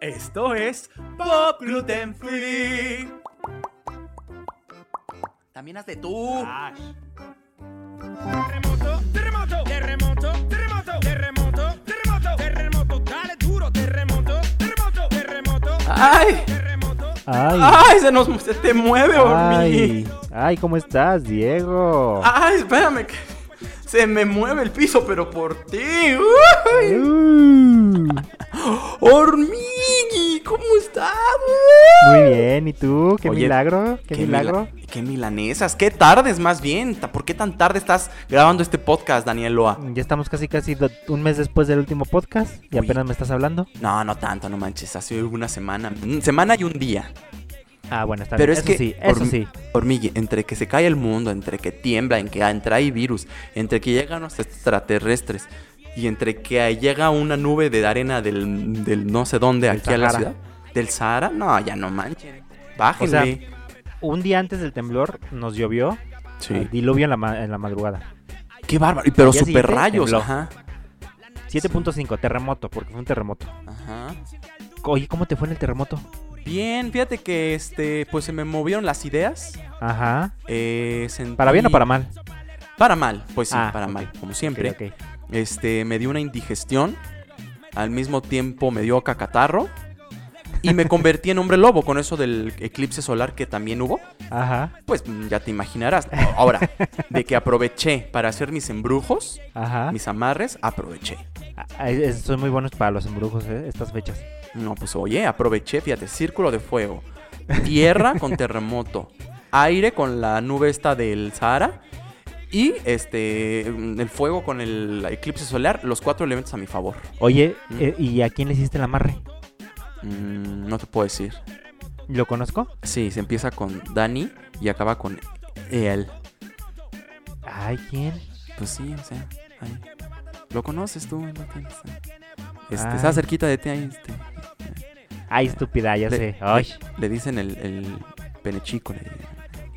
Esto es Pop Gluten Free. También haz de tú. Terremoto, terremoto, terremoto, terremoto, terremoto, terremoto, terremoto, dale duro, terremoto, terremoto, terremoto, Ay, terremoto. Ay, ay, se nos se te mueve, ay, hormigui. ay, ¿cómo estás, Diego? Ay, espérame que se me mueve el piso, pero por ti. Uy. Uh, Hormigui, ¿cómo estás? muy bien, ¿y tú? ¿Qué Oye, milagro? ¿Qué, mila- milagro? qué milanesas, qué tardes más bien. ¿Por qué tan tarde estás grabando este podcast, Daniel Loa? Ya estamos casi casi un mes después del último podcast y Uy. apenas me estás hablando. No, no tanto, no manches. Hace una semana. mm, Semana y un día. Ah, bueno, está Pero bien. es eso que, sí, eso sí. entre que se cae el mundo, entre que tiembla, en que entra hay virus, entre que llegan los extraterrestres y entre que llega una nube de arena del, del no sé dónde Del aquí a la Sahara. ciudad. ¿Del Sahara? No, ya no manchen. Bájenle. O sea, Un día antes del temblor nos llovió, sí. diluvio en la, ma- en la madrugada. Qué bárbaro. Pero super rayos, ajá. 7.5, terremoto, porque fue un terremoto. Ajá. Oye, ¿cómo te fue en el terremoto? Bien, fíjate que este, pues se me movieron las ideas. Ajá. eh, sentí- ¿Para bien o para mal? Para mal, pues sí, Ah, para mal, como siempre. Ok, ok. Este, me dio una indigestión. Al mismo tiempo me dio cacatarro. Y me convertí en hombre lobo con eso del eclipse solar que también hubo. Ajá, Pues mm, ya te imaginarás. Ahora, de que aproveché para hacer mis embrujos, ajá. mis amarres, aproveché. Ah, son muy buenos para los embrujos, ¿eh? Estas fechas. No, pues oye, aproveché, fíjate, círculo de fuego, tierra con terremoto, aire con la nube esta del Sahara y este el fuego con el eclipse solar, los cuatro elementos a mi favor. Oye, Mm. eh, ¿y a quién le hiciste el amarre? Mm, no te puedo decir. ¿Lo conozco? Sí, se empieza con Dani y acaba con él. Ay, ¿quién? Pues sí, o sea, ahí. Lo conoces tú, ¿no? Tienes. Este, está cerquita de ti ahí, este. Ay, estúpida, ya Le- sé. Ay. Le dicen el, el pene chico. le.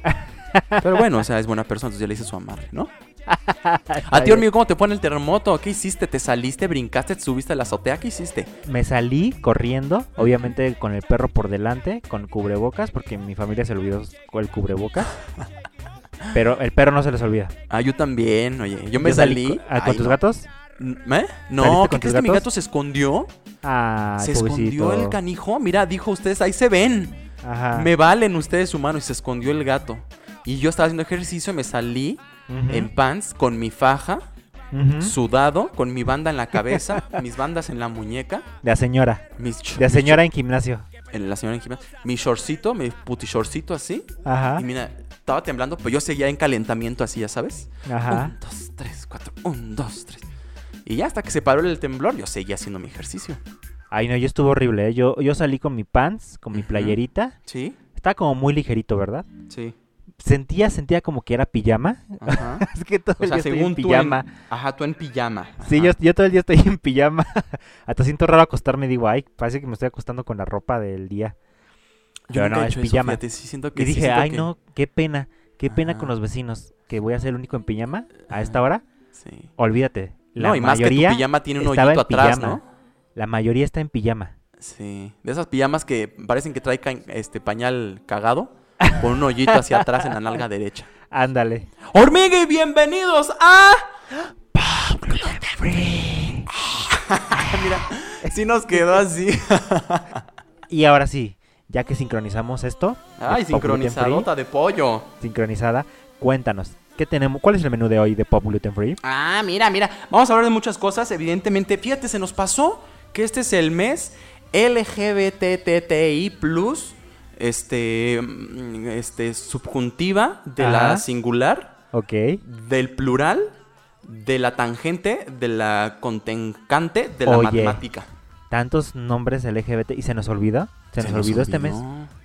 Pero bueno, o sea, es buena persona, entonces ya le hice su amarre, ¿no? A ti, hormigo, ¿cómo te en el terremoto? ¿Qué hiciste? ¿Te saliste, brincaste, te subiste a la azotea? ¿Qué hiciste? Me salí corriendo, obviamente con el perro por delante, con cubrebocas, porque mi familia se olvidó el cubrebocas. Pero el perro no se les olvida. Ah, yo también, oye. Yo me Yo salí. co- ah, ¿Con Ay, tus no. gatos? ¿Eh? No, ¿Saliste ¿qué crees que mi gato se escondió? Ah, se escondió el canijo. Mira, dijo ustedes, ahí se ven. Ajá. Me valen ustedes humanos y se escondió el gato. Y yo estaba haciendo ejercicio, me salí en pants con mi faja, sudado, con mi banda en la cabeza, mis bandas en la muñeca, De la señora. mis De la señora en gimnasio. en la señora en gimnasio, mi shortcito, mi puti shortcito así. Ajá. Y mira, estaba temblando, pero yo seguía en calentamiento así, ya sabes. Ajá. Un, dos, tres, cuatro, un, dos, tres. Y ya hasta que se paró el temblor, yo seguía haciendo mi ejercicio. Ay, no, yo estuvo horrible, ¿eh? Yo, yo salí con mi pants, con mi playerita. ¿Sí? Estaba como muy ligerito, ¿verdad? Sí. Sentía, sentía como que era pijama. Ajá. es que todo O el sea, día estoy en pijama. en- Ajá, tú en pijama. Sí, yo, yo todo el día estoy en pijama. Hasta siento raro acostarme. Digo, ay, parece que me estoy acostando con la ropa del día. Yo Pero no, he es hecho eso, pijama. sí siento que Y sí dije, siento ay, que- no, qué pena. Qué pena con los vecinos. Que voy a ser el único en pijama a esta hora. Sí. Olvídate. La no, y más que mayoría tu pijama tiene un hoyito atrás, pijama. ¿no? La mayoría está en pijama. Sí. De esas pijamas que parecen que trae este pañal cagado con un hoyito hacia atrás en la nalga derecha. Ándale. Hormiga y bienvenidos a... Mira, sí nos quedó así. Y ahora sí, ya que sincronizamos esto, Ay, de Free, sincronizadota de pollo. sincronizada, cuéntanos, ¿qué tenemos? ¿Cuál es el menú de hoy de Pop Gluten Free? Ah, mira, mira. Vamos a hablar de muchas cosas, evidentemente. Fíjate, se nos pasó que este es el mes LGBTTI+, este, mm, este, subjuntiva de la singular, Ok. del plural, de la tangente, de la contencante, de la Oye. matemática. Tantos nombres LGBT y se nos olvidó. Se, nos, olvidó este mes.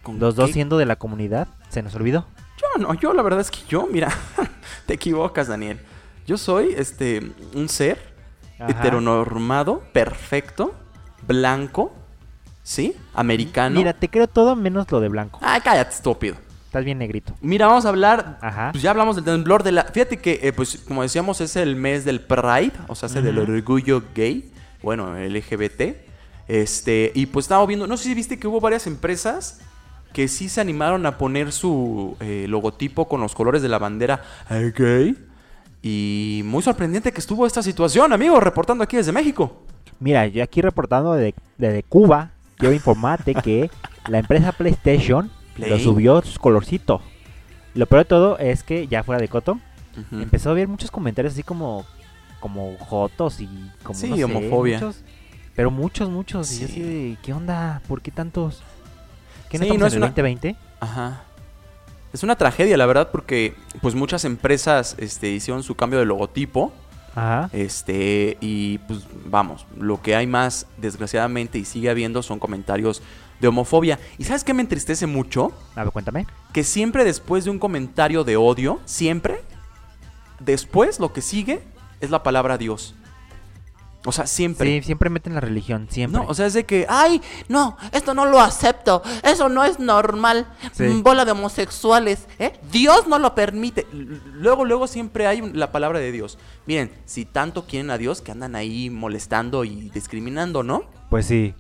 ¿Con Los dos siendo de la comunidad, se nos olvidó. Yo no, yo la verdad es que yo, mira, te equivocas, Daniel. Yo soy este un ser Ajá. heteronormado, perfecto, blanco, ¿sí? Americano. Mira, te creo todo menos lo de blanco. Ay, cállate, estúpido. Estás bien negrito. Mira, vamos a hablar. Ajá. Pues ya hablamos del temblor de la. Fíjate que, eh, pues, como decíamos, es el mes del Pride, o sea, hace del Ujú. orgullo gay, bueno, LGBT. Este, y pues estaba viendo, no sé si viste que hubo varias empresas que sí se animaron a poner su eh, logotipo con los colores de la bandera gay. Y muy sorprendente que estuvo esta situación, amigo, reportando aquí desde México. Mira, yo aquí reportando de- desde Cuba, quiero informarte que la empresa PlayStation Play. lo subió su colorcito. Lo peor de todo es que ya fuera de coto, empezó a ver muchos comentarios así como como jotos y como Sí, no sé, homofobia. muchos- pero muchos, muchos. Y yo Sí. así ¿qué onda? ¿Por qué tantos? ¿Qué no Sí, no en es el una- 2020? Ajá. Es una tragedia, la verdad, porque pues muchas empresas este, hicieron su cambio de logotipo. Ajá. Este, y pues vamos, lo que hay más, desgraciadamente, y sigue habiendo son comentarios de homofobia. ¿Y sabes qué me entristece mucho? A ver, cuéntame. Que siempre después de un comentario de odio, siempre, después lo que sigue es la palabra Dios. O sea, siempre. Sí, siempre meten la religión, siempre. No, o sea, es de que, Ay, no, esto no lo acepto. Eso no es normal. Sí. Mm, Bola de homosexuales, ¿eh? Dios no lo permite. Luego, luego siempre hay un- la palabra de Dios. Miren, si tanto quieren a Dios, que andan ahí molestando y discriminando, ¿no? Pues sí.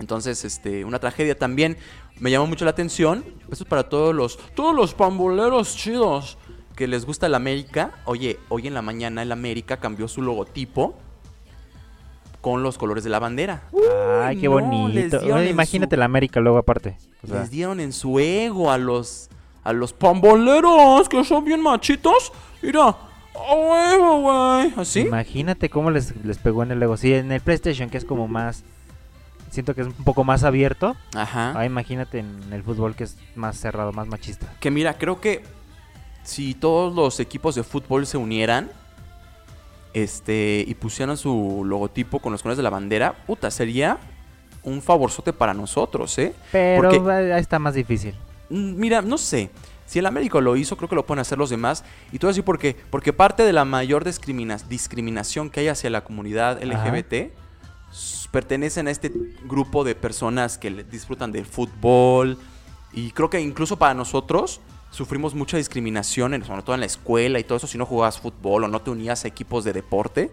Entonces, este, una tragedia también me llamó mucho la atención. Eso es para todos los, todos los pamboleros chidos que les gusta el América. Oye, hoy en la mañana el América cambió su logotipo con los colores de la bandera. Ay, qué no, bonito. imagínate su- la América luego aparte. O sea, Les dieron en su ego a los, a los pamboleros que son bien machitos. Mira, a huevo, güey. ¿Así? Imagínate cómo les, les pegó en el ego. Sí, en el PlayStation, que es como más. Siento que es un poco más abierto. Ajá. Ah, imagínate en el fútbol, que es más cerrado, más machista. Que mira, creo que si todos los equipos de fútbol se unieran este y pusieran su logotipo con los colores de la bandera, puta, sería un favorzote para nosotros, ¿eh? Pero Porque- ahí está más difícil. Mm, Mira, no sé. Si el América lo hizo, creo que lo pueden hacer los demás. Y todo así porque, porque parte de la mayor discrimina- discriminación que hay hacia la comunidad LGBT s- pertenecen a este grupo de personas que disfrutan del fútbol. Y creo que incluso para nosotros sufrimos mucha discriminación, en- sobre todo en la escuela y todo eso, si no jugabas fútbol o no te unías a equipos de deporte.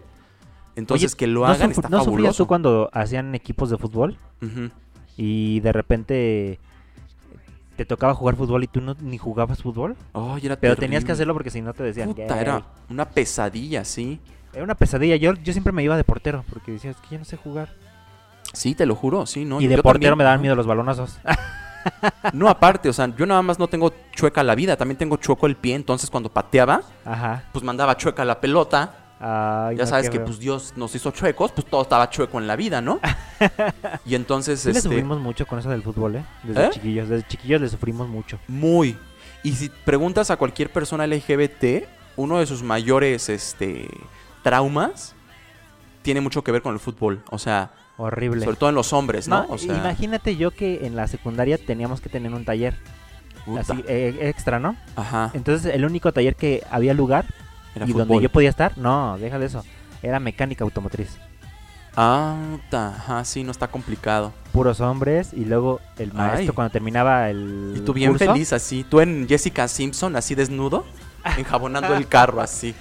Entonces, Oye, que lo ¿no hagan está ¿No sufrías fabuloso. tú cuando hacían equipos de fútbol y de repente te tocaba jugar fútbol y tú no ni jugabas fútbol? Era Pero tenías que hacerlo porque si no te decían. Puta, era una pesadilla, sí. Era una pesadilla. Yo, yo siempre me iba de portero porque decía, es que yo no sé jugar. Sí, te lo juro, sí, no. y yo- de yo portero también, me daban miedo los balonazos. No, aparte, o sea, yo nada más no tengo chueca la vida, también tengo chueco el pie, entonces cuando pateaba, Ajá. pues mandaba chueca la pelota. Ay, ya no, sabes que pues Dios nos hizo chuecos, pues todo estaba chueco en la vida, ¿no? y entonces, Sí le este, sufrimos mucho con eso del fútbol, ¿eh? Desde ¿Eh? chiquillos. Desde chiquillos le sufrimos mucho. muy. Y si preguntas a cualquier persona LGBT, uno de sus mayores, este, traumas tiene mucho que ver con el fútbol, o sea, Horrible. sobre todo en los hombres, ¿no? No, o sea, Imagínate yo que en la secundaria teníamos que tener un taller puta, así, eh, extra, ¿no? ajá, Entonces el único taller que había lugar era y fútbol. donde yo podía estar, no, deja de eso, era mecánica automotriz. Ah, ajá, sí, no está complicado. Puros hombres y luego el maestro Ay. cuando terminaba el Y tú bien curso, feliz así, tú en Jessica Simpson así desnudo, enjabonando el carro así.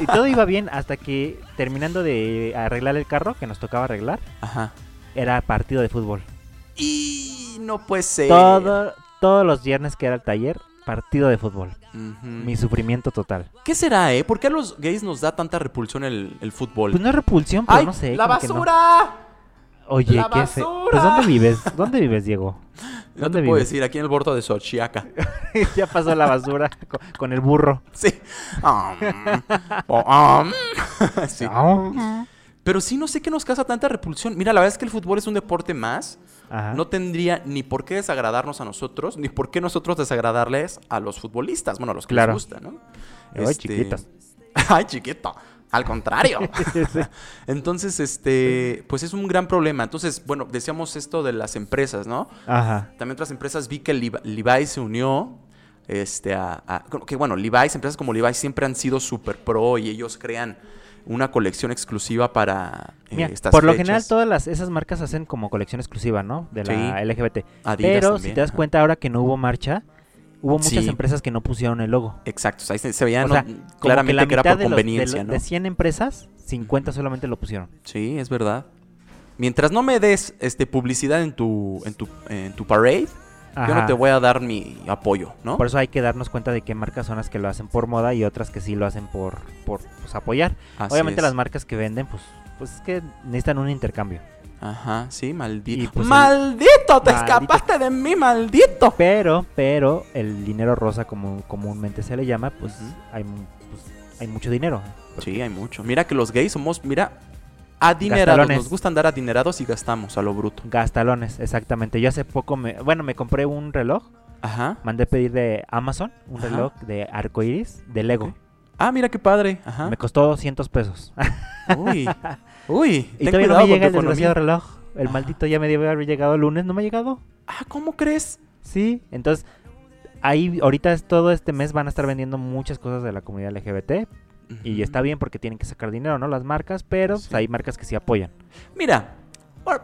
Y todo iba bien hasta que terminando de arreglar el carro que nos tocaba arreglar, Ajá. era partido de fútbol. Y no puede ser. Todo, todos los viernes que era el taller, partido de fútbol. Mi sufrimiento total. ¿Qué será, eh? ¿Por qué a los gays nos da tanta repulsión el, el fútbol? Pues no es repulsión, pero ¡Ay, no sé. la basura! Oye, ¡La qué basura! Pues ¿dónde vives? ¿Dónde vives, Diego? No ¿Dónde te puedo vives? decir, aquí en el bordo de Xochiaca. ya pasó la basura con, con el burro. Sí. Um, oh, um. Sí. Ah. Pero sí, no sé qué nos causa tanta repulsión. Mira, la verdad es que el fútbol es un deporte más. Ajá. No tendría ni por qué desagradarnos a nosotros, ni por qué nosotros desagradarles a los futbolistas. Bueno, a los que Claro. les gusta, ¿no? Ay, chiquitas. Ay, chiquito. Al contrario. Entonces, este, pues es un gran problema. Entonces, bueno, decíamos esto de las empresas, ¿no? Ajá. También otras empresas vi que Levi- se unió. Este, a, a- que bueno, Levi's, empresas como Levi's siempre han sido super pro y ellos crean una colección exclusiva para eh, Mira, estas por lo fechas. general todas las, esas marcas hacen como colección exclusiva, ¿no? De la Sí. LGBT. Adidas Pero también, si te das ajá. cuenta ahora que no hubo marcha, hubo muchas Sí. empresas que no pusieron el logo. Exacto, o sea, ahí se, se veía o ¿no? sea, como claramente la que, era por de los- de conveniencia, lo- ¿no? de 100 empresas, 50 solamente lo pusieron. Sí, es verdad. Mientras no me des este publicidad en tu en tu en tu parade, yo no te voy a dar mi apoyo, ¿no? Por eso hay que darnos cuenta de qué marcas son las que lo hacen por moda y otras que sí lo hacen por, por pues, apoyar. Así Obviamente es. las marcas que venden, pues, pues es que necesitan un intercambio. Ajá, sí, Y, maldito. pues, el- ¡Maldito! ¡Te Maldito. escapaste de mí, maldito! Pero, pero el dinero rosa, como comúnmente se le llama, pues, hay, pues, hay mucho dinero. Sí, hay mucho. Mira que los gays somos, mira, adinerados. Gastalones. Nos gusta andar adinerados y gastamos a lo bruto. Gastalones, exactamente. Yo hace poco, me, bueno, me compré un reloj, Ajá. mandé pedir de Amazon, un Ajá. reloj de arcoiris de Lego. Ah, mira qué padre. Ajá. Me costó 200 pesos. Uy. Uy. y ten todavía no me llega el desgraciado reloj. El maldito ya me debe haber llegado el lunes, no me ha llegado. Ah, ¿cómo crees? Sí, entonces ahí ahorita todo este mes van a estar vendiendo muchas cosas de la comunidad LGBT y está bien porque tienen que sacar dinero, ¿no? Las marcas, pero pues, hay marcas que sí apoyan. Mira,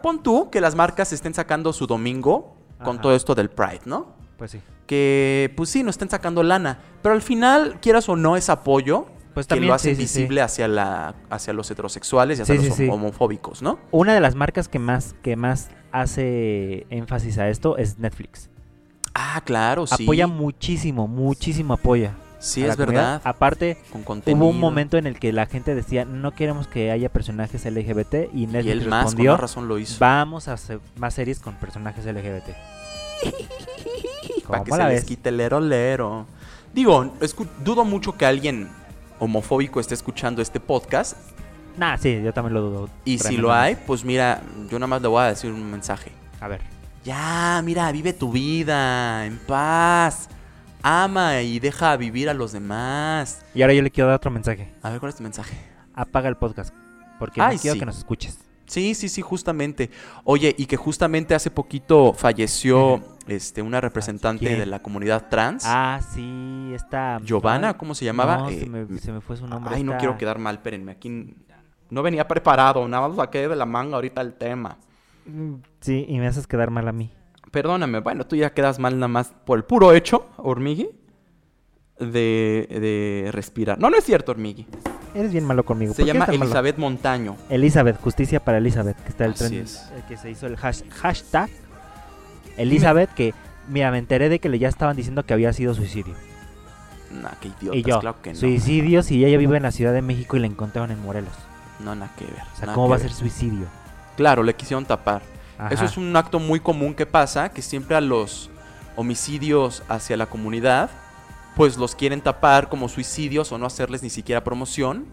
pon tú que las marcas estén sacando su domingo con todo esto del Pride, ¿no? Pues sí. Que, pues sí, no estén sacando lana. Pero al final, quieras o no, es apoyo Pues que lo hacen sí, sí, sí. visible hacia, la, hacia los heterosexuales y hacia los homofóbicos, ¿no? Una de las marcas que más que más hace énfasis a esto es Netflix. Ah, claro, sí. Apoya muchísimo, muchísimo apoya. Sí, es verdad. Aparte, Con hubo un momento en el que la gente decía, no queremos que haya personajes LGBT y Y Netflix él más, con respondió, más razón lo hizo. vamos a hacer más series con personajes LGBT. Para que ¿Cómo se les quite el lero lero. Digo, dudo mucho que alguien homofóbico esté escuchando este podcast. Nah, sí, yo también lo dudo. Y si lo hay, pues mira, yo nada más le voy a decir un mensaje. A ver. Ya, mira, vive tu vida en paz. Ama y deja vivir a los demás. Y ahora yo le quiero dar otro mensaje. A ver, ¿cuál es tu mensaje? Apaga el podcast. Porque Ay, no quiero sí. que nos escuches. Sí, sí, sí, justamente. Oye, y que justamente hace poquito falleció este, una representante ¿Quién? de la comunidad trans. Ah, sí, está. Giovanna, ¿cómo se llamaba? No, Eh, se, me, se me fue su nombre. Ay, no quiero quedar mal, espérenme. Aquí no venía preparado, nada más saqué de la manga ahorita el tema. Mm, Sí, y me haces quedar mal a mí. Perdóname, bueno, tú ya quedas mal nada más por el puro hecho, Hormigui, de, de respirar. No, no es cierto, Hormigui. Eres bien malo conmigo. Se ¿Por qué llama malo? Elizabeth Montaño. Elizabeth, justicia para Elizabeth, que está el Así tren, es. el que se hizo el hash- hashtag Elizabeth, que mira, me enteré de que le ya estaban diciendo que había sido suicidio. Nah, qué idiotas, y yo, claro que no. suicidio si ella vive en la Ciudad de México y la encontraron en Morelos. No, nada que ver. O sea, nada ¿cómo va a ser suicidio? Claro, le quisieron tapar. Ajá. Eso es un acto muy común que pasa, que siempre a los homicidios hacia la comunidad, pues los quieren tapar como suicidios o no hacerles ni siquiera promoción,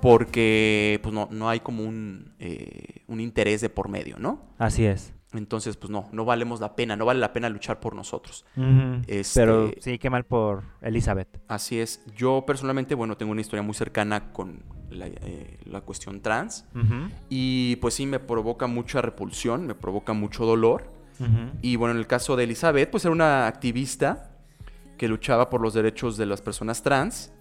porque pues no, no hay como un, eh, un interés de por medio, ¿no? Así es. Entonces, pues no, no valemos la pena, no vale la pena luchar por nosotros. Este- Pero sí, qué mal por Elizabeth. Así es. Yo personalmente, bueno, tengo una historia muy cercana con la, eh, la cuestión trans. Y pues sí, me provoca mucha repulsión, me provoca mucho dolor. Y bueno, en el caso de Elizabeth, pues era una activista que luchaba por los derechos de las personas trans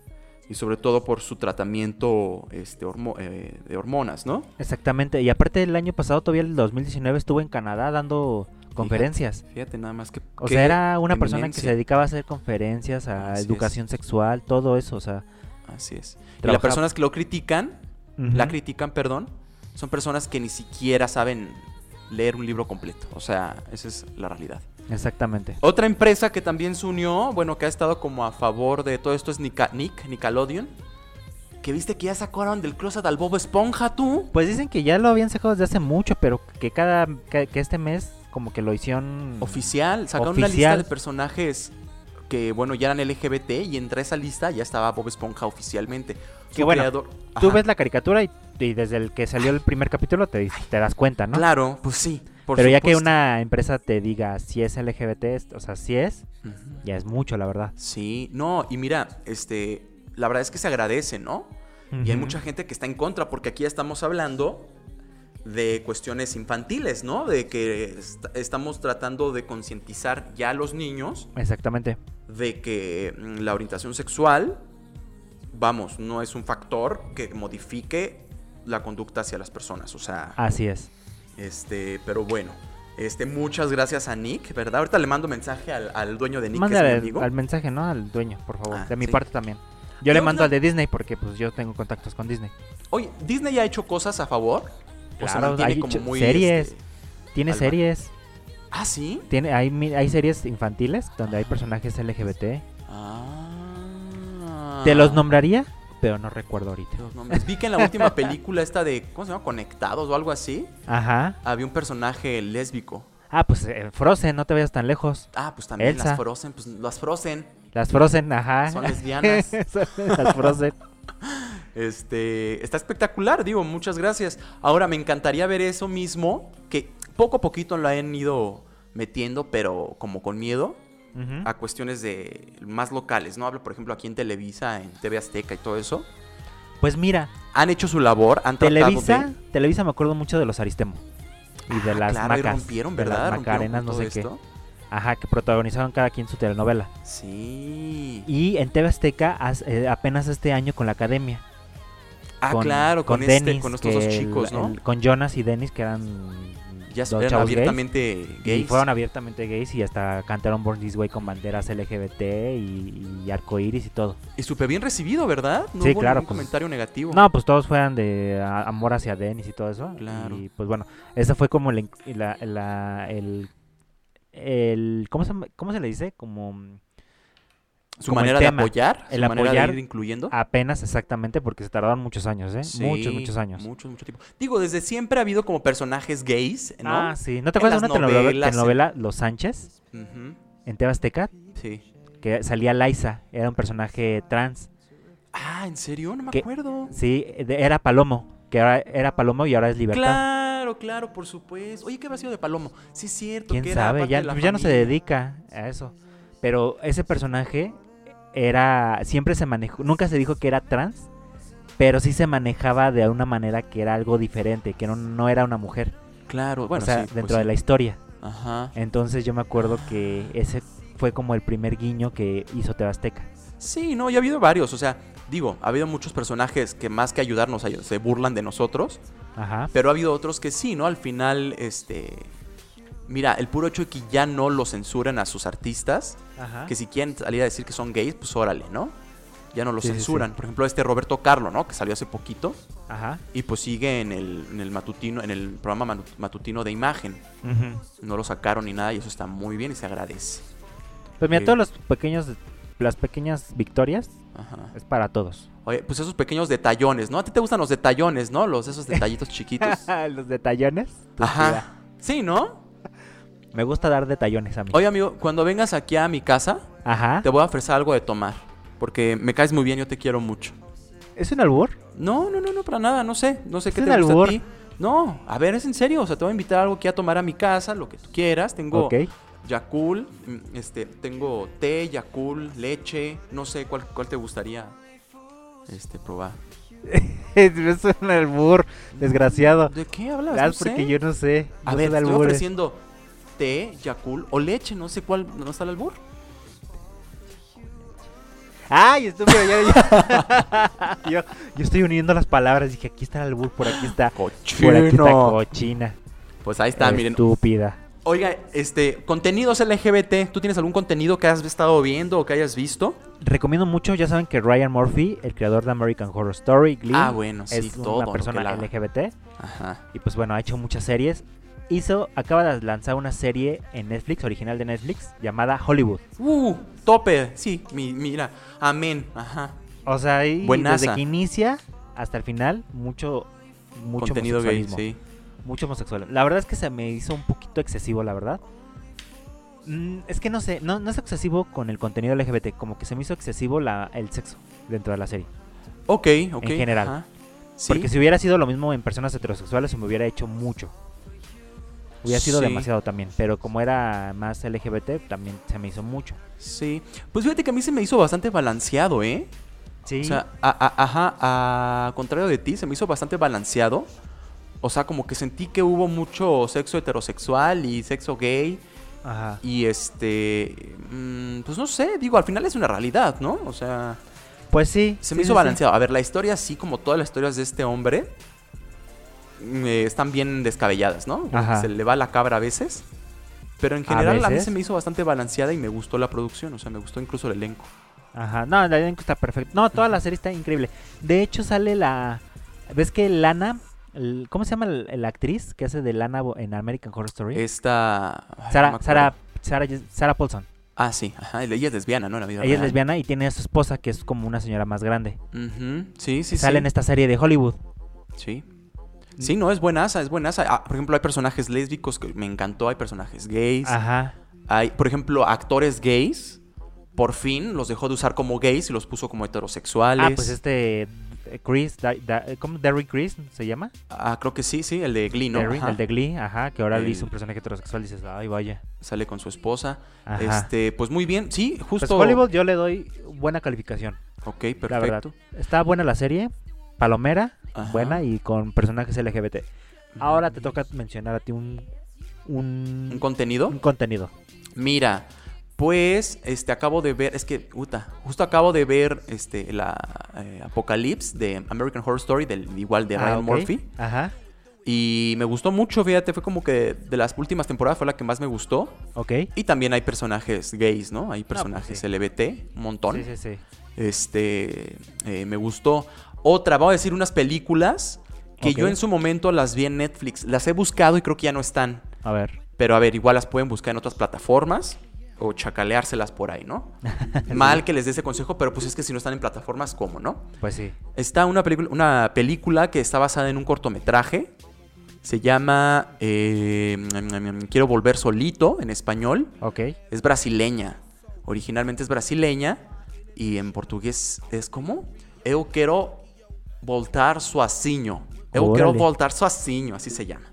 y sobre todo por su tratamiento este, hormo- eh, de hormonas, ¿no? Exactamente. Y aparte el año pasado, todavía el 2019, estuvo en Canadá dando conferencias. Fíjate nada más que... O sea, era una persona que se dedicaba a hacer conferencias, a Así es. educación sexual, todo eso, o sea. Así es. Y las personas que lo critican, la critican, perdón, son personas que ni siquiera saben leer un libro completo. O sea, esa es la realidad. Exactamente. Otra empresa que también se unió, bueno, que ha estado como a favor de todo esto es Nica- Nick, Nickelodeon. Que viste que ya sacaron del closet al Bob Esponja, tú. Pues dicen que ya lo habían sacado desde hace mucho, pero que cada que, que este mes como que lo hicieron Oficial, sacaron una lista de personajes que, bueno, ya eran LGBT y entre esa lista ya estaba Bob Esponja oficialmente. Que bueno, creador- Tú ves la caricatura y, y desde el que salió el primer capítulo te, te das cuenta, ¿no? Claro, pues sí. Por pero ya que una empresa te diga si es LGBT, o sea, si es, ya es mucho, la verdad. Sí, no, y mira, este, la verdad es que se agradece, ¿no? Y hay mucha gente que está en contra porque aquí estamos hablando de cuestiones infantiles, ¿no? De que est- estamos tratando de concientizar ya a los niños Exactamente. de que mm, la orientación sexual, vamos, no es un factor que modifique la conducta hacia las personas, o sea, Así es. Este, pero bueno, este, muchas gracias a Nick, ¿verdad? Ahorita le mando mensaje al, al dueño de Nick, que es mi Mándale amigo. al, al mensaje, ¿no? Al dueño, por favor. Ah, de mi sí. parte también. Yo le mando no- al de Disney porque pues yo tengo contactos con Disney. Oye, Disney ya ha hecho cosas a favor O Claro, mantiene hay como muy, series. este, Tiene series. Ah, ¿sí? Tiene, hay, hay series infantiles donde hay personajes LGBT. Ah. Te los nombraría, pero no recuerdo ahorita. Los nombres. Vi que en la última película esta de, ¿cómo se llama? Conectados o algo así, Ajá. había un personaje lésbico. Ah, pues eh, Frozen, no te vayas tan lejos. Ah, pues también Elsa. las Frozen, pues las Frozen. Las Frozen, ajá. Son lesbianas. Son las Frozen. Este, está espectacular, digo, muchas gracias. Ahora me encantaría ver eso mismo, que poco a poquito lo han ido metiendo, pero como con miedo, A cuestiones de más locales, ¿no? Hablo, por ejemplo, aquí en Televisa, en TV Azteca y todo eso. Pues mira, Han hecho su labor, han tratado Televisa, de... Televisa me acuerdo mucho de los Aristemo. Y de Ah, las claro, y macas. rompieron, de ¿verdad? Las Rompieron macarenas, con no sé qué. Ajá, que protagonizaron cada quien su telenovela. Sí. Y en TV Azteca eh, apenas este año con la academia. ah, claro, con, este, Dennis, con estos dos el- chicos, ¿no? el- con Jonas y Dennis, que eran ya eran gays. abiertamente gays. Y fueron abiertamente gays y hasta cantaron Born This Way con banderas LGBT y, y arcoíris y todo. Y súper bien recibido, ¿verdad? No Sí, hubo claro, ningún pues, comentario negativo. No, pues todos fueran de amor hacia Dennis y todo eso. Claro. Y pues bueno, ese fue como el, la- la- el, el ¿cómo se, cómo se le dice? Como su como manera de apoyar, el su manera apoyar de ir incluyendo. apenas exactamente porque se tardaron muchos años, ¿eh? Sí, muchos, muchos años. Muchos, mucho tiempo. Digo, desde siempre ha habido como personajes gays, ¿no? Ah, sí. ¿No te acuerdas de una telenovela, novelas, en- telenovela Los Sánchez en TV Azteca? Sí. Que salía Liza, era un personaje trans. Ah, ¿en serio? No me acuerdo. Sí, de- era Palomo, que ahora era Palomo y ahora es Libertad. Claro, claro, por supuesto. Oye, ¿qué habrá sido de Palomo? Sí, es cierto. ¿Quién que era sabe? parte Ya, de la pues ya no se dedica a eso. Pero ese personaje era, siempre se manejó, nunca se dijo que era trans, pero sí se manejaba de una manera que era algo diferente, que no, no era una mujer. Claro, bueno, o sea, sí, pues dentro sí. de la historia. Ajá. Entonces yo me acuerdo que ese fue como el primer guiño que hizo Tebasteca. Sí, no, ya ha habido varios. O sea, digo, ha habido muchos personajes que más que ayudarnos se burlan de nosotros. Ajá. Pero ha habido otros que sí, ¿no? Al final, este. Mira, el puro hecho de que ya no lo censuran a sus artistas, Ajá. que si quieren salir a decir que son gays, pues órale, ¿no? Ya no lo Sí, sí, sí. censuran. Por ejemplo, este Roberto Carlo, ¿no? Que salió hace poquito Ajá. y pues sigue en el, en el matutino, en el programa matutino de imagen. Ujú. No lo sacaron ni nada y eso está muy bien y se agradece. Pues mira, Sí. todos los pequeños, las pequeñas victorias Ajá. es para todos. Oye, pues esos pequeños detallones, ¿no? A ti te gustan los detallones, ¿no? Los esos detallitos chiquitos. los detallones. Ajá. Sí, ¿no? Me gusta dar detallones a mí. Oye, amigo, cuando vengas aquí a mi casa, Ajá. te voy a ofrecer algo de tomar. Porque me caes muy bien, yo te quiero mucho. ¿Es un albur? No, no, no, no, para nada, no sé. No sé qué te gusta albur. a ti. No, a ver, es en serio. O sea, te voy a invitar a algo aquí a tomar a mi casa, lo que tú quieras. Tengo Ok. Yakul, mm, este, tengo té, Yakul, leche. No sé cuál, cuál te gustaría este, probar. es un albur, desgraciado. ¿De qué hablas? No sé. porque yo no sé. A no ver, te estoy ofreciendo té, Yakul o leche. No sé cuál, ¿no está el albur? Ay, estúpido, ya, ya. yo, yo estoy uniendo las palabras. Dije, aquí está el albur, por aquí está. Por aquí está cochina. Pues ahí está, miren. Estúpida. Oiga, este, contenidos LGBT, ¿tú tienes algún contenido que has estado viendo o que hayas visto? Recomiendo mucho, ya saben que Ryan Murphy, el creador de American Horror Story, Glee, Ah, bueno, sí, es todo una persona LGBT. Ajá. Y pues bueno, ha hecho muchas series. Hizo, acaba de lanzar una serie en Netflix, original de Netflix, llamada Hollywood. Uh, tope, sí, mi- mira, amén, ajá. O sea, Buenaza. desde que inicia hasta el final, mucho, mucho Contenido gay, sí. Mucho homosexual. La verdad es que se me hizo un poquito excesivo, la verdad. Mm, es que no sé, no, no es excesivo con el contenido LGBT, como que se me hizo excesivo la, el sexo dentro de la serie. Ok, ok. En general. ajá. Sí, Porque si hubiera sido lo mismo en personas heterosexuales, se me hubiera hecho mucho. Hubiera sido Sí. demasiado también, pero como era más LGBT, también se me hizo mucho. sí. Pues fíjate que a mí se me hizo bastante balanceado, ¿eh? Sí. O sea, a, a- ajá, a contrario de ti, se me hizo bastante balanceado. O sea, como que sentí que hubo mucho sexo heterosexual y sexo gay. Ajá. Y este. mm, pues no sé, digo, al final es una realidad, ¿no? O sea, Pues sí. se sí, me hizo sí, sí. balanceado. A ver, la historia, así como todas las historias de este hombre, eh, están bien descabelladas, ¿no? Ajá. Se le va la cabra a veces. Pero en A general a, mí veces. se me hizo bastante balanceada y me gustó la producción. O sea, me gustó incluso el elenco. Ajá. No, el elenco está perfecto. No, toda la serie está increíble. De hecho, sale la. ¿Ves que Lana, ¿Cómo se llama la actriz que hace de Lana en American Horror Story? Esta... Sara. Sara, Sara, Sara Paulson. Ah, sí. Ajá. Ella es lesbiana, ¿no? La vida Ella es lesbiana y tiene a su esposa que es como una señora más grande. Ujú, Sí, sí, Sale sí. en esta serie de Hollywood. Sí. Sí, no, es buenaza, es buenaza. Ah, por ejemplo, hay personajes lésbicos que me encantó, hay personajes gays. Ajá. Hay, por ejemplo, actores gays. Por fin los dejó de usar como gays y los puso como heterosexuales. Ah, pues este eh, Chris, Da- Da- ¿cómo Derry Chris se llama? Ah, creo que sí, sí, el de Glee, ¿no? Derry, el de Glee, ajá, que ahora le hizo un personaje heterosexual y dices, ay, vaya. Sale con su esposa. Ajá. Este, pues muy bien, sí, Pues justo. Hollywood yo le doy buena calificación, Ok, la verdad. perfecto. Está buena la serie, palomera, Ajá. buena y con personajes LGBT. Ahora te toca mencionar a ti un, un, ¿Un contenido? un contenido. Mira, pues, este, acabo de ver, es que, puta, justo acabo de ver, este, la eh, Apocalypse de American Horror Story, del igual de Ah, Ryan. Murphy. Ajá, Y me gustó mucho, fíjate, fue como que de las últimas temporadas fue la que más me gustó. ok. Y también hay personajes gays, ¿no? Hay personajes sí. LGBT, un montón. Sí, sí, sí. Este, eh, me gustó. Otra, voy a decir unas películas que yo en su momento las vi en Netflix. Las he buscado y creo que ya no están. A ver. Pero a ver, igual las pueden buscar en otras plataformas o chacaleárselas por ahí, ¿no? Mal que les dé ese consejo, pero pues es que si no están en plataformas, ¿cómo, no? Pues sí. Está una película, una película que está basada en un cortometraje. Se llama eh, Quiero volver solito en español. Ok. Es brasileña. Originalmente es brasileña. Y en portugués es como Eu quero voltar sozinho. Eu quero Órale. voltar sozinho, así se llama.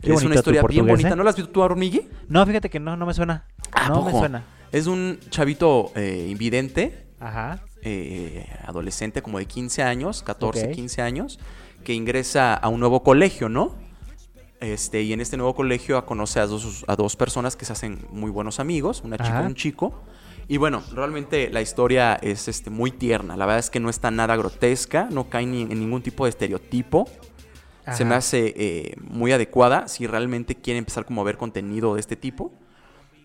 Qué es una historia bien bonita. ¿eh? ¿No la has visto tú, Hormigui? No, fíjate que no, no me suena. ¿A No me suena. Es un chavito eh, invidente, Ajá. eh, adolescente como de 15 años, 14, Ok. 15 años, que ingresa a un nuevo colegio, ¿no? Este, y en este nuevo colegio conoce a dos, a dos personas que se hacen muy buenos amigos, una chica y un chico. Y bueno, realmente la historia es este, muy tierna. La verdad es que no está nada grotesca, no cae ni en ningún tipo de estereotipo. Se me hace eh, muy adecuada si realmente quiere empezar como a ver contenido de este tipo.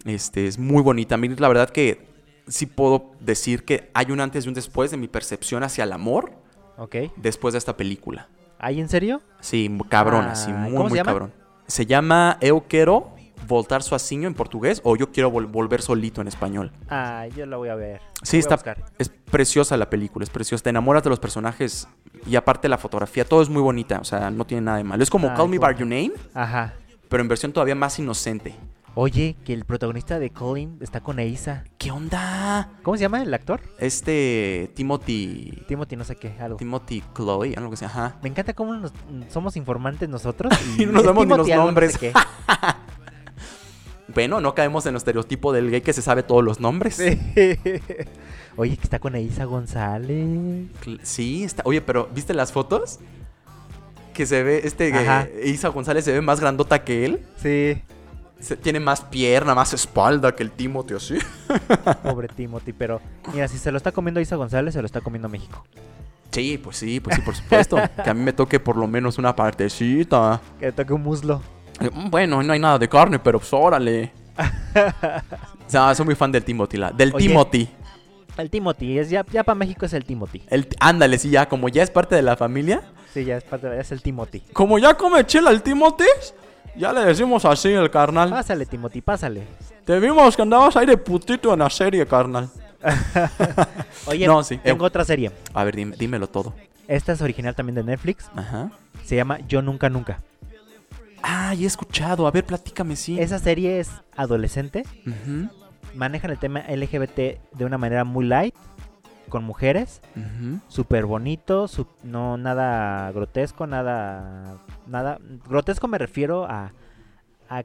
Este, es muy bonita. A mí la verdad que sí puedo decir que hay un antes y un después de mi percepción hacia el amor Ok. después de esta película. ¿Hay en serio? Sí, cabrón, así, Ah, muy, ¿cómo se muy llama? cabrón. Se llama Eu Quero Voltar Sozinho en portugués o Yo Quiero vol- Volver Solito en español. Ah, yo la voy a ver. Sí, está, es preciosa la película, es preciosa. Te enamoras de los personajes y aparte la fotografía, todo es muy bonita, o sea, no tiene nada de malo. Es como Call Me By. Your Name, Ajá. pero en versión todavía más inocente. Oye, que el protagonista de Colin está con Eisa. ¿Qué onda? ¿Cómo se llama el actor? Este Timothy Timothy no sé qué, algo. Timothy Chloe, algo que sea, ajá. Me encanta cómo nos- somos informantes nosotros y, Y no nos damos ni los no nombres. sé Bueno, no caemos en el estereotipo del gay que se sabe todos los nombres. Oye, que está con Eisa González. Sí, está. Oye, pero ¿viste las fotos? Que se ve, este Ajá. eh, Isa González se ve más grandota que él. Sí. Se- tiene más pierna, más espalda que el Timothy, así. Pobre Timothy, pero mira, si se lo está comiendo Isa González, se lo está comiendo México. Sí, pues sí, pues sí, por supuesto. que a mí me toque por lo menos una partecita. Que toque un muslo. Eh, Bueno, no hay nada de carne, pero pues órale. o sea, soy muy fan del Timothy. la- del Oye. Timothy. El Timothy, es ya, ya para México es el Timothy. El, ándale, sí, ya, como ya es parte de la familia. Sí, ya es, parte, de- es el Timothy. Como ya come chela el Timothy, ya le decimos así el carnal. Pásale, Timothy, pásale. Te vimos que andabas ahí de putito en la serie, carnal. Oye, No, sí, tengo eh. otra serie. A ver, dime- dímelo todo. Esta es original también de Netflix. Ajá. Se llama Yo Nunca Nunca. Ah, ya he escuchado. A ver, platícame, sí. Esa serie es adolescente. Ujú, Manejan el tema LGBT de una manera muy light. Con mujeres. ujú. Súper bonito. su- no nada grotesco. Nada. Nada. Grotesco me refiero a. a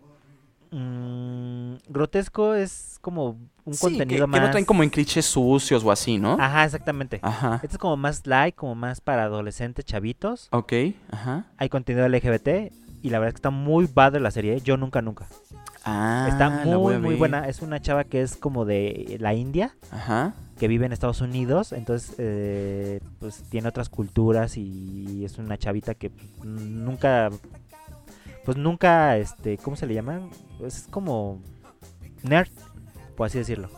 mm, grotesco es como un Sí, contenido que, más. que no traen como en clichés sucios o así, ¿no? Ajá, exactamente. Ajá. Este es como más light, como más para adolescentes chavitos. Ok, ajá. Hay contenido LGBT. Y la verdad es que está muy padre la serie. ¿eh? Yo nunca, nunca. Ah, Está muy, muy buena. Es una chava que es como de la India, Ajá. que vive en Estados Unidos. Entonces, eh, pues tiene otras culturas y es una chavita que nunca, pues nunca, este, ¿cómo se le llama? Es como nerd, por así decirlo.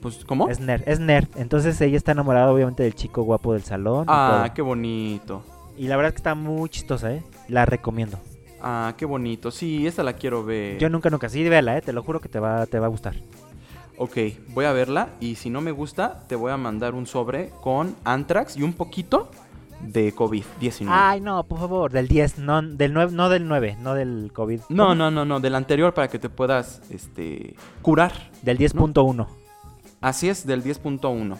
Pues, ¿cómo? Es nerd, es nerd. Entonces ella está enamorada obviamente del chico guapo del salón. Ah, qué bonito. Y la verdad es que está muy chistosa, ¿eh? La recomiendo. Ah, qué bonito. Sí, esta la quiero ver. Yo nunca, nunca. Sí, véala, ¿eh? Te lo juro que te va, te va a gustar. Ok, voy a verla y si no me gusta, te voy a mandar un sobre con Antrax y un poquito de COVID-19. Ay, no, por favor, del 10, no del 9, no del 9, no del COVID. No, no, no, no, del anterior para que te puedas este, curar. Del 10.1. Así es, del 10.1.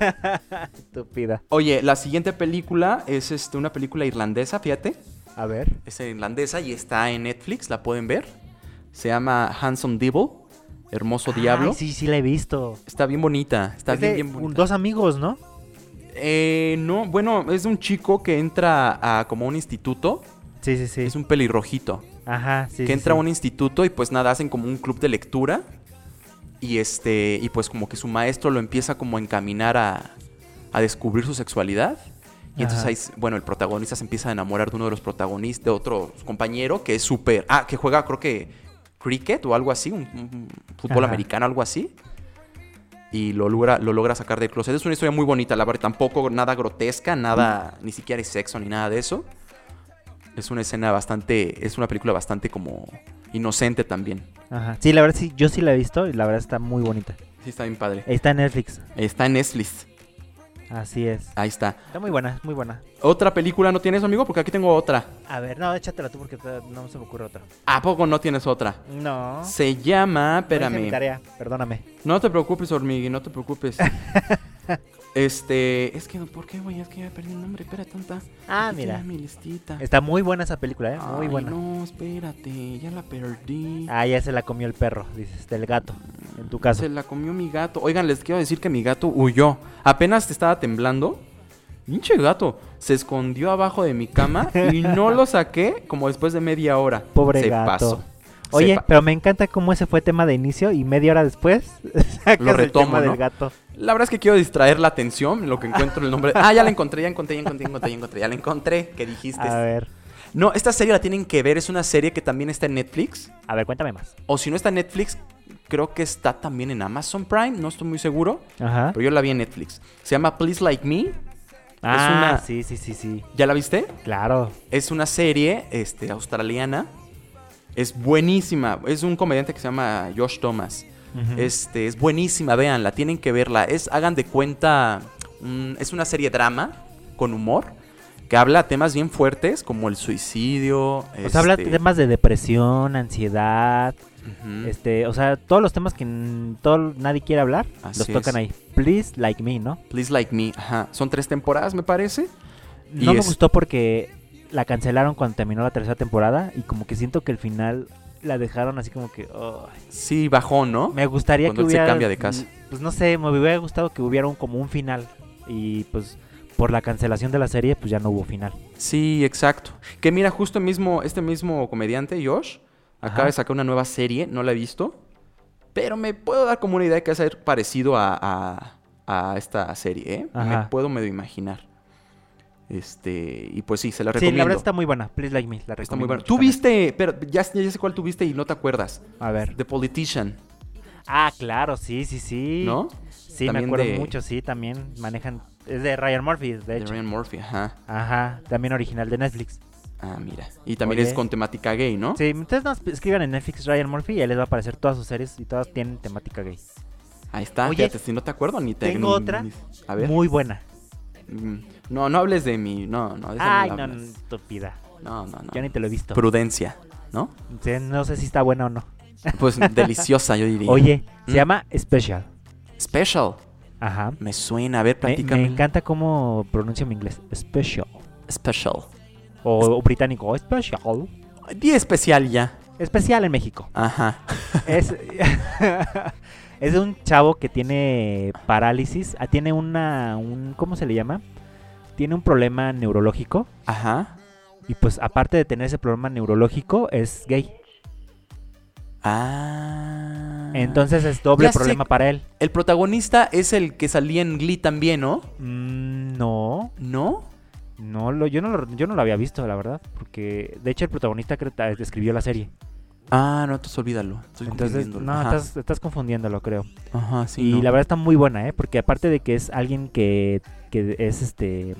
Estúpida. Oye, la siguiente película es este, una película irlandesa, fíjate. A ver. Es irlandesa y está en Netflix, la pueden ver. Se llama Handsome Devil, Hermoso Diablo. Sí, sí la he visto. Está bien bonita, está Es bien, de bien bonita. dos amigos, ¿no? Eh, no, bueno, es de un chico que entra a como un instituto. Sí, sí, sí. Es un pelirrojito. Ajá, sí. que sí, entra sí. a un instituto y pues nada, hacen como un club de lectura. Y este, y pues como que su maestro lo empieza como a encaminar a, a descubrir su sexualidad. Y entonces ahí, bueno, el protagonista se empieza a enamorar de uno de los protagonistas, de otro compañero que es súper, ah, que juega creo que cricket o algo así, un, un fútbol Ajá. americano, algo así. Y lo logra, lo logra sacar del closet. Es una historia muy bonita, la verdad, tampoco nada grotesca, nada, ni siquiera hay sexo ni nada de eso. Es una escena bastante, es una película bastante como inocente también. Ajá. Sí, la verdad sí, yo sí la he visto y la verdad está muy bonita. Sí, está bien padre. Está en Netflix. Está en Netflix. Así es. Ahí está. Está muy buena, muy buena. ¿Otra película no tienes, amigo? Porque aquí tengo otra. A ver, no, échatela tú porque no se me ocurre otra. ¿A poco no tienes otra? No. Se llama, No hice mi espérame. tarea, perdóname. No te preocupes, Hormigui, no te preocupes. este, es que, ¿por qué, güey? Es que ya perdí el nombre, espera, tanta. Ah, Aquí mira. está mi listita. Está muy buena esa película, ¿eh? Muy Ay, buena. no, espérate, ya la perdí. Ah, ya se la comió el perro, dices, del gato, en tu caso. Se la comió mi gato. Oigan, les quiero decir que mi gato huyó. Apenas te estaba temblando. Pinche gato. Se escondió abajo de mi cama y no lo saqué como después de media hora. Pobre Se gato. pasó. Oye, pero me encanta cómo ese fue tema de inicio y media hora después sacas Lo el retomo, tema ¿no? del gato. La verdad es que quiero distraer la atención en lo que encuentro el nombre. Ah, ya la encontré, ya encontré, ya encontré, ya encontré, ya encontré. Ya la encontré, que dijiste. A ver, No, esta serie la tienen que ver. Es una serie que también está en Netflix. a ver, cuéntame más. O si no está en Netflix, creo que está también en Amazon Prime. No estoy muy seguro. Ajá. Pero yo la vi en Netflix. Se llama Please Like Me. Ah, una- sí, sí, sí, sí. ¿Ya la viste? Claro. Es una serie este, australiana. Es buenísima. Es un comediante que se llama Josh Thomas. Este, es buenísima, véanla, tienen que verla. Es, hagan de cuenta, es una serie drama con humor que habla temas bien fuertes como el suicidio. Habla este, de temas de depresión, ansiedad, este, o sea, todos los temas que todo, nadie quiere hablar, Así los tocan es. ahí. Please like me, ¿no? Please Like Me. Ajá. Son tres temporadas, me parece. Y No me es- gustó porque la cancelaron cuando terminó la tercera temporada y como que siento que el final la dejaron así como que Sí, bajó, ¿no? me gustaría Cuando que él se hubiera cambia de casa. pues no sé, me hubiera gustado que hubiera un, como un final y pues por la cancelación de la serie pues ya no hubo final. Sí, exacto. Que mira, justo mismo, este mismo comediante, Josh, acaba de sacar una nueva serie, no la he visto, pero me puedo dar como una idea de que va a ser parecido a, a- a esta serie, ¿eh? Me Ajá. puedo medio imaginar. Este, y pues sí, se la Sí, recomiendo. la verdad está muy buena. Please like me, la Está muy recomiendo buena. Tú viste, pero ya, ya sé cuál tú viste y no te acuerdas. A ver. The Politician, Ah, claro, sí, sí, sí. ¿no? Sí, También me acuerdo de- mucho, sí, también manejan es de Ryan Murphy, de De hecho. Ryan Murphy, ajá. Ajá, también original de Netflix. Ah, mira. Y también Oye. es con temática gay, ¿no? Sí, ustedes nos escriban en Netflix Ryan Murphy y ahí les va a aparecer todas sus series y todas tienen temática gay. Ahí está, Oye, fíjate, si no te acuerdo ni te... tengo ni- otra ni- A ver. Muy buena. Mm, No, no hables de mí. No, no, de Ay, no, no, estúpida. no, no, no. Yo ni te lo he visto. Prudencia, ¿no? Sí, no sé si está buena o no. Pues deliciosa, yo diría. Oye, se ¿Mm? llama Special. Special. Ajá. Me suena. A ver, Me, platícame. me encanta cómo pronuncio mi inglés. Special. Special. O, o británico. Special. Día especial ya. Especial en México. Ajá. Es, es de un chavo que tiene parálisis. ah, Tiene una. Un, ¿Cómo se le llama? Tiene un problema neurológico. Ajá. Y pues, aparte de tener ese problema neurológico, es gay. Ah. Entonces es doble Ya sé. problema para él. El protagonista es el que salía en Glee también, ¿no? Mm, no. ¿No? No, lo, yo, no lo, yo no lo había visto, la verdad. Porque, de hecho, el protagonista escribió la serie. Ah, no, entonces olvídalo. Estoy Entonces, no, estás, estás confundiéndolo, creo. Ajá, sí. y no. la verdad está muy buena, ¿eh? Porque aparte de que es alguien que, que es este.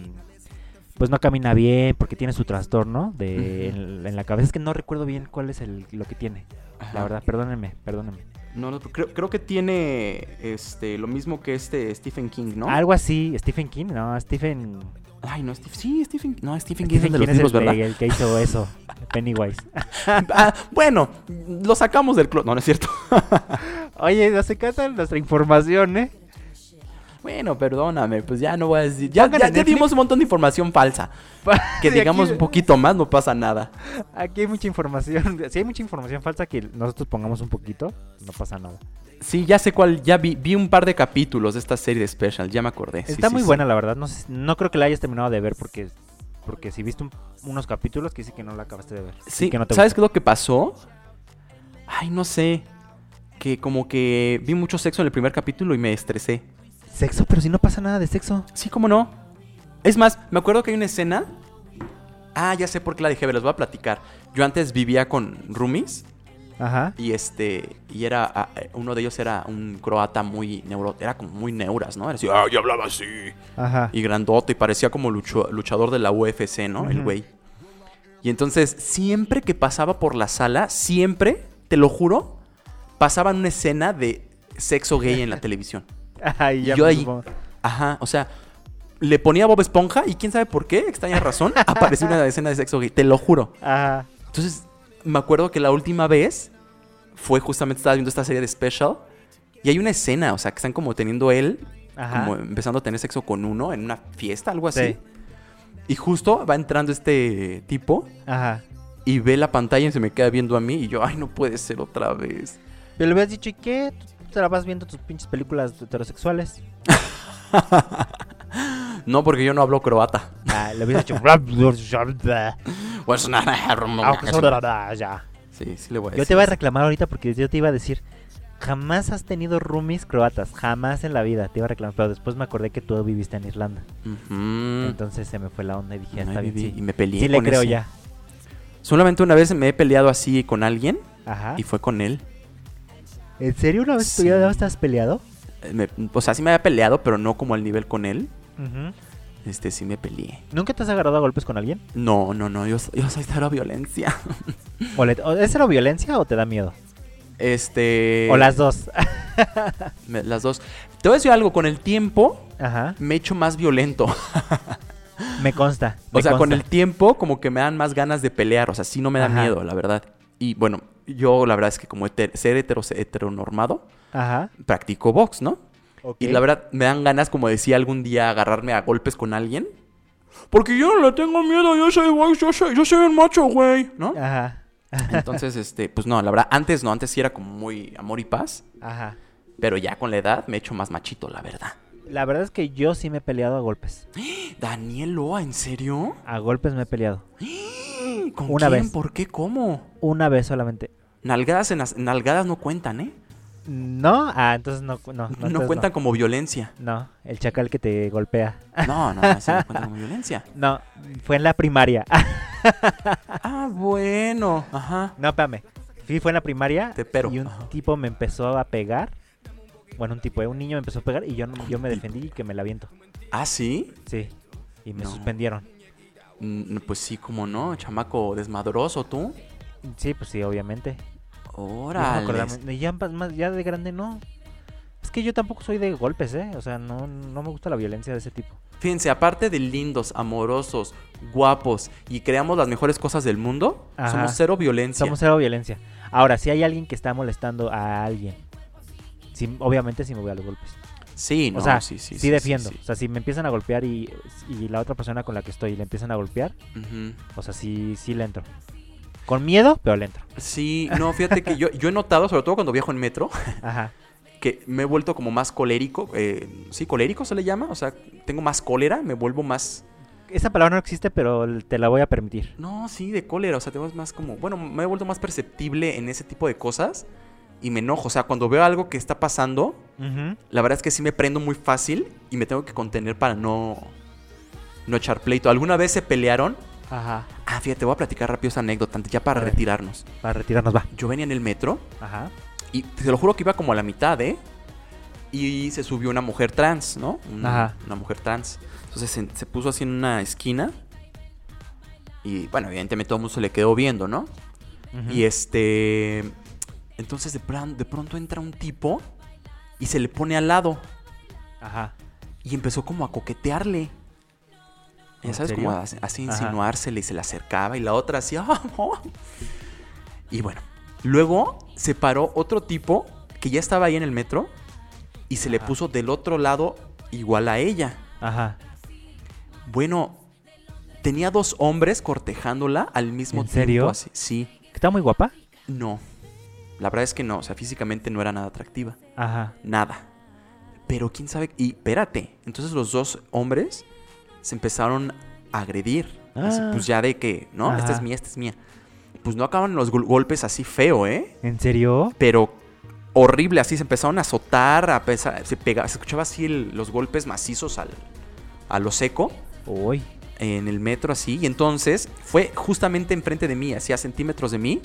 pues no camina bien porque tiene su trastorno de en, en la cabeza. Es que no recuerdo bien cuál es el, lo que tiene. La verdad, perdónenme, perdónenme. No, no, creo, creo que tiene este lo mismo que este Stephen King, ¿no? Algo así, Stephen King, no, Stephen... Ay, no, Steve, sí, Stephen, no, Stephen King es Stephen el de King los libros, el, ¿verdad? que- el que hizo eso, Pennywise. Ah, bueno, lo sacamos del closet. No, no es cierto. Oye, no se canta nuestra información, ¿eh? Bueno, perdóname, pues ya no voy a decir. Ya, ya, ya dimos un montón de información falsa. Que Sí, digamos aquí- un poquito más, no pasa nada. Aquí hay mucha información. Si hay mucha información falsa que nosotros pongamos un poquito, no pasa nada. Sí, ya sé cuál. Ya vi, vi un par de capítulos de esta serie de Special, ya me acordé. Está sí, muy sí. buena, la verdad. No, sé- no creo que la hayas terminado de ver porque porque si viste un- unos capítulos que dice que no la acabaste de ver. Sí, que no te ¿sabes qué es lo que pasó? Ay, no sé. Que como que vi mucho sexo en el primer capítulo y me estresé. Sexo, pero si no pasa nada de sexo. Sí, cómo no. Es más, me acuerdo que hay una escena. Ah, ya sé por qué la dejé ver, les voy a platicar. Yo antes vivía con roomies Ajá. y este y era ah, eh, uno de ellos era un croata muy neuro, era como muy neuras, ¿no? Era así, ah, y hablaba así Ajá. y grandote y parecía como lucho- luchador de la UFC, ¿no? El güey. Y entonces, siempre que pasaba por la sala, siempre, te lo juro, pasaban una escena de sexo gay en la televisión. Ay, Y ya yo me ahí, ajá, o sea, le ponía Bob Esponja y quién sabe por qué, extraña razón, apareció una escena de sexo gay, te lo juro. Ajá. Entonces, me acuerdo que la última vez fue justamente, estaba viendo esta serie de Special y hay una escena, o sea, que están como teniendo él, Ajá. como empezando a tener sexo con uno en una fiesta, algo así. Sí. Y justo va entrando este tipo Ajá. y ve la pantalla y se me queda viendo a mí y yo, ay, no puede ser otra vez. Pero le hubieras dicho, ¿y qué? Te la vas viendo tus pinches películas heterosexuales. No, porque yo no hablo croata. Ah, le hubieras dicho. Sí, sí le voy a Yo te iba a reclamar ahorita porque yo te iba a decir, jamás has tenido roomies croatas, jamás en la vida te iba a reclamar, pero después me acordé que tú viviste en Irlanda. Entonces se me fue la onda y dije, está bien, sí. Y me peleé Sí le con creo ese. ya. Solamente una vez me he peleado así con alguien Ajá. y fue con él. ¿En serio una vez tú ya estás peleado? Eh, me- o sea, sí me había peleado, pero no como al nivel con él. Este, sí me peleé. ¿Nunca te has agarrado a golpes con alguien? No, no, no, yo, yo soy cero violencia. ¿O, le- o- ¿Es cero violencia o te da miedo? Este... o las dos. me- las dos. Te voy a decir algo, con el tiempo Ajá. me he hecho más violento. Me consta. O sea, con el tiempo como que me dan más ganas de pelear. O sea, sí no me da Ajá. miedo, la verdad. Y bueno, yo la verdad es que como heter- ser hetero, heteronormado, Ajá. practico box, ¿no? ok. Y la verdad me dan ganas, como decía algún día, agarrarme a golpes con alguien. Porque yo no le tengo miedo, yo soy güey, yo soy, yo soy un macho, güey, ¿no? Ajá. Entonces, este, pues no, la verdad, antes no, antes sí era como muy amor y paz. Ajá. Pero ya con la edad me he hecho más machito, la verdad. La verdad es que yo sí me he peleado a golpes. Daniel Loa, ¿en serio? A golpes me he peleado. ¿Con Una quién? vez. ¿Por qué? ¿Cómo? Una vez solamente. Nalgadas en las- nalgadas no cuentan, ¿eh? ¿No? Ah, entonces no. No, no, No, cuentan como violencia. No, el chacal que te golpea. No, no, eso no cuenta como violencia. No, fue en la primaria. Ah, bueno. Ajá. no, espérame. Sí, fue en la primaria. Te pero. Y un Ajá. tipo me empezó a pegar. Bueno, un tipo, eh, un niño me empezó a pegar y yo, no- yo me defendí y que me la aviento. Ah, ¿sí? Sí. Y me No. suspendieron. Mm, Pues sí, como no, chamaco desmadroso tú. Sí, pues sí, obviamente. No Órale. ya, de grande no. Es que yo tampoco soy de golpes, ¿eh? O sea, no, no me gusta la violencia de ese tipo. Fíjense, aparte de lindos, amorosos, guapos y creamos las mejores cosas del mundo, Ajá. somos cero violencia. Somos cero violencia. Ahora, si hay alguien que está molestando a alguien, sí, obviamente sí me voy a los golpes. Sí, no, o sea, sí, sí, sí, sí, defiendo. sí. O sea, si me empiezan a golpear y, y la otra persona con la que estoy le empiezan a golpear, o sea, sí, sí le entro. Con miedo, pero le entro. Sí, no, fíjate que yo, yo he notado, sobre todo cuando viajo en metro, Ajá. que me he vuelto como más colérico. eh, sí, colérico se le llama. O sea, tengo más cólera, me vuelvo más. Esa palabra no existe, pero te la voy a permitir. No, sí, de cólera. O sea, tengo más como. Bueno, me he vuelto más perceptible en ese tipo de cosas. Y me enojo. O sea, cuando veo algo que está pasando, la verdad es que sí me prendo muy fácil y me tengo que contener para no. No echar pleito. ¿Alguna vez se pelearon? Ajá. Ah, fíjate, voy a platicar rápido esa anécdota antes, ya para A ver. retirarnos. Para retirarnos, va. Yo venía en el metro Ajá. y te lo juro que iba como a la mitad, ¿eh? y se subió una mujer trans, ¿no? Una, Ajá. una mujer trans. Entonces se, se puso así en una esquina. Y bueno, evidentemente todo el mundo se le quedó viendo, ¿no? Y este. Entonces de, pran- de pronto entra un tipo y se le pone al lado. Ajá. Y empezó como a coquetearle. Ya ¿En sabes, a- así Ajá. insinuársele y se le acercaba y la otra así. "Ah, oh". Y bueno, luego se paró otro tipo que ya estaba ahí en el metro y se le puso del otro lado igual a ella. Ajá. Bueno, tenía dos hombres cortejándola al mismo ¿En tiempo. serio? así. Sí, ¿Está muy guapa? no. La verdad es que no, o sea, físicamente no era nada atractiva. Ajá. Nada. Pero quién sabe. Y espérate. Entonces los dos hombres se empezaron a agredir. Así, Ah. pues ya de que, ¿no? Esta es mía, esta es mía. Pues no acaban los gol- golpes así feo, ¿eh? ¿En serio? Pero horrible, así se empezaron a azotar, a pesar, se pegaba, se escuchaba así el- los golpes macizos al, a lo seco Uy. en el metro así. Y entonces fue justamente enfrente de mí, así a centímetros de mí.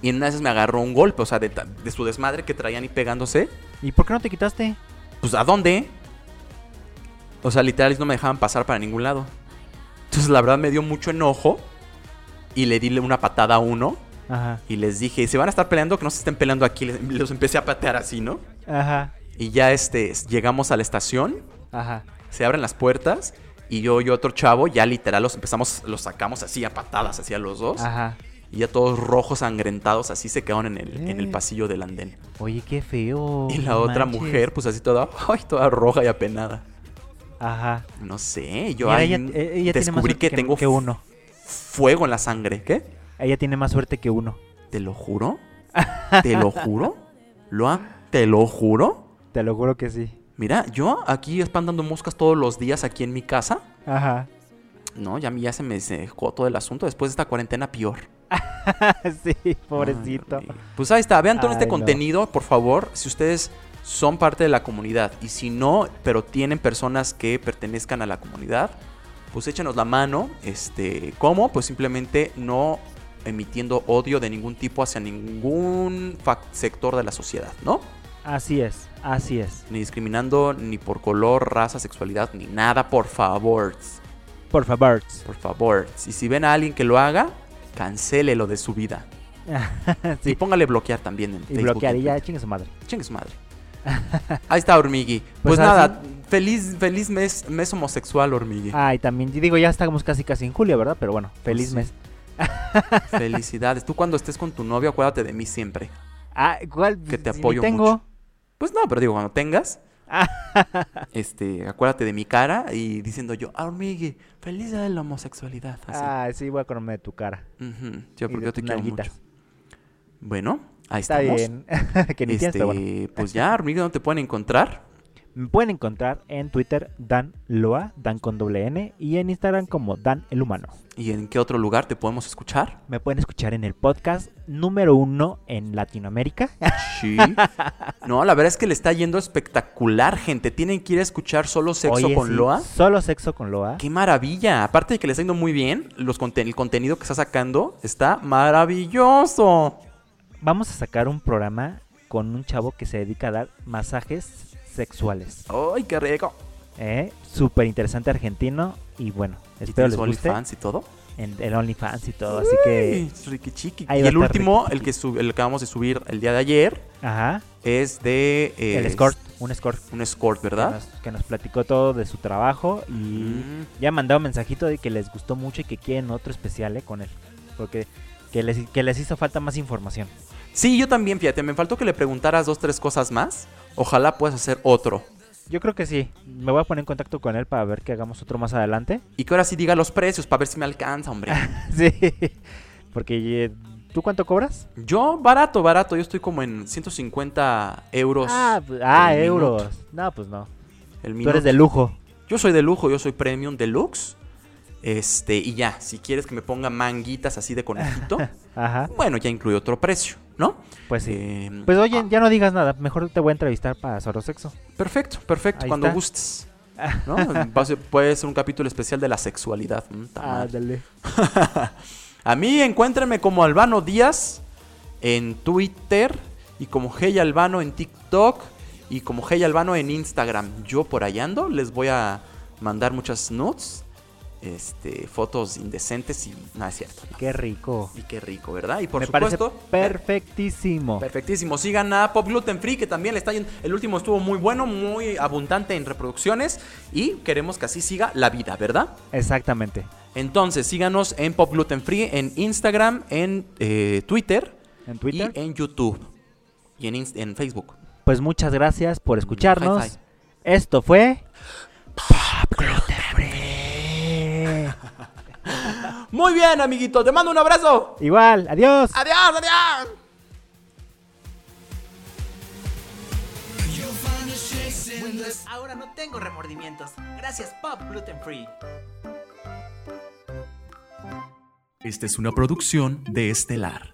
Y en una de esas me agarró un golpe, o sea, de, de su desmadre que traían y pegándose. ¿Y por qué no te quitaste? Pues ¿a dónde? O sea, literal no me dejaban pasar para ningún lado. Entonces la verdad me dio mucho enojo. Y le di una patada a uno. Ajá. Y les dije, se van a estar peleando, que no se estén peleando aquí. Les- Los empecé a patear así, ¿no? Ajá. Y ya este, llegamos a la estación. Ajá. Se abren las puertas. Y yo y otro chavo ya literal los empezamos, los sacamos así a patadas, así a los dos. Ajá. Y ya todos rojos, sangrentados, así se quedaron en el, en el Eh. pasillo del andén. Oye, qué feo. y la otra manches. mujer, pues así toda, ay, toda roja y apenada. Ajá. No sé, yo Mira, ahí ella, ella tiene más descubrí que, tengo que uno. fuego en la sangre. ¿Qué? Ella tiene más suerte que uno. ¿Te lo juro? ¿Te lo juro? ¿Lo ¿Te lo juro? Te lo juro que sí. Mira, yo aquí espantando moscas todos los días aquí en mi casa. Ajá. No, ya ya se me dejó todo el asunto. Después de esta cuarentena, peor. sí, pobrecito. Ay, pues ahí está, vean todo este no. contenido, por favor, si ustedes son parte de la comunidad. Y si no, pero tienen personas que pertenezcan a la comunidad, pues échenos la mano. Este, ¿Cómo? Pues simplemente no emitiendo odio de ningún tipo hacia ningún sector de la sociedad, ¿no? Así es, así es. Ni discriminando ni por color, raza, sexualidad, ni nada, por favor. Por favor. Por favor. Y si ven a alguien que lo haga, cancélelo de su vida. Y póngale bloquear también en Y Facebook bloquear y ya, chingue su madre. Chingue su madre. Ahí está, Hormigui. Pues, Pues nada, feliz, feliz mes, mes homosexual, Hormigui. Ay, también, digo, ya estamos casi casi en julio, ¿verdad? Pero bueno, feliz sí. mes. Felicidades. Tú cuando estés con tu novio, acuérdate de mí siempre. Ah, ¿cuál? Que te Si apoyo tengo. mucho. Pues no, pero digo, cuando tengas, este, acuérdate de mi cara y diciendo yo, ah, Hormigui, feliz de la homosexualidad. Así. Ah, sí, voy a acordarme de tu cara. Y porque yo te quiero nalguitas. mucho. Bueno, ahí Está estamos. bien. que ni Este, bueno. pues ya, Hormigui, ¿dónde te pueden encontrar? Me pueden encontrar en Twitter Dan Loa, Dan con doble N, y en Instagram como Dan el Humano. ¿Y en qué otro lugar te podemos escuchar? Me pueden escuchar en el podcast número uno en Latinoamérica. Sí. No, la verdad es que le está yendo espectacular, gente. Tienen que ir a escuchar solo sexo Oye, con sí, Loa. Solo sexo con Loa. ¡Qué maravilla! Aparte de que le está yendo muy bien, los conten- el contenido que está sacando está maravilloso. Vamos a sacar un programa con un chavo que se dedica a dar masajes sexuales. ¡Ay, qué rico! ¿eh? Súper interesante argentino. Y bueno, ¿Y espero tienes les guste. OnlyFans y todo? En el OnlyFans y todo. Así que. Uy, riqui chiqui. Y el último, el que, sub- el que acabamos de subir el día de ayer, Ajá. es de... eh, el escort. Un escort. Un escort, Que ¿verdad? nos, que nos platicó todo de su trabajo. Y Mm. ya han mandado un mensajito de que les gustó mucho y que quieren otro especial eh, con él. Porque que les, que les hizo falta más información. Sí, yo también, fíjate, me faltó que le preguntaras dos, tres cosas más. Ojalá puedas hacer otro. Yo creo que sí. Me voy a poner en contacto con él para ver que hagamos otro más adelante. Y que ahora sí diga los precios para ver si me alcanza, hombre. sí. Porque eh, ¿tú cuánto cobras? Yo, barato, barato. Yo estoy como en 150 euros. ah, ah, euros. minuto. No, pues no. el Tú minuto. eres de lujo. Yo soy de lujo, yo soy premium deluxe. Este, y ya, si quieres que me ponga manguitas así de conejito, Ajá. bueno, ya incluye otro precio. Pues sí. Eh, Pues oye, ah, ya no digas nada. Mejor te voy a entrevistar para Solo Sexo. Perfecto, perfecto, Ahí cuando está. gustes. ¿no? Ser- puede ser un capítulo especial de la sexualidad. Mm, dale. A mí encuéntrenme como Albano Díaz en Twitter y como Hey Albano en TikTok Y como Hey Albano en Instagram, yo por ahí ando, les voy a mandar muchas nudes, este, fotos indecentes y nada es cierto. Qué rico. Y qué rico, ¿verdad? Y por Me supuesto, perfectísimo. Perfectísimo. Sigan a Pop Gluten Free, que también le está yendo. El último estuvo muy bueno, muy abundante en reproducciones. Y queremos que así siga la vida, ¿verdad? Exactamente. Entonces, síganos en Pop Gluten Free, en Instagram, en eh, Twitter, En Twitter. y en YouTube. Y en, Facebook. Pues muchas gracias por escucharnos. Hi, hi. Esto fue Muy bien, amiguito. Te mando un abrazo. igual. Adiós. Adiós, adiós. Ahora no tengo remordimientos. Gracias, Pop Gluten Free. Esta es una producción de Estelar.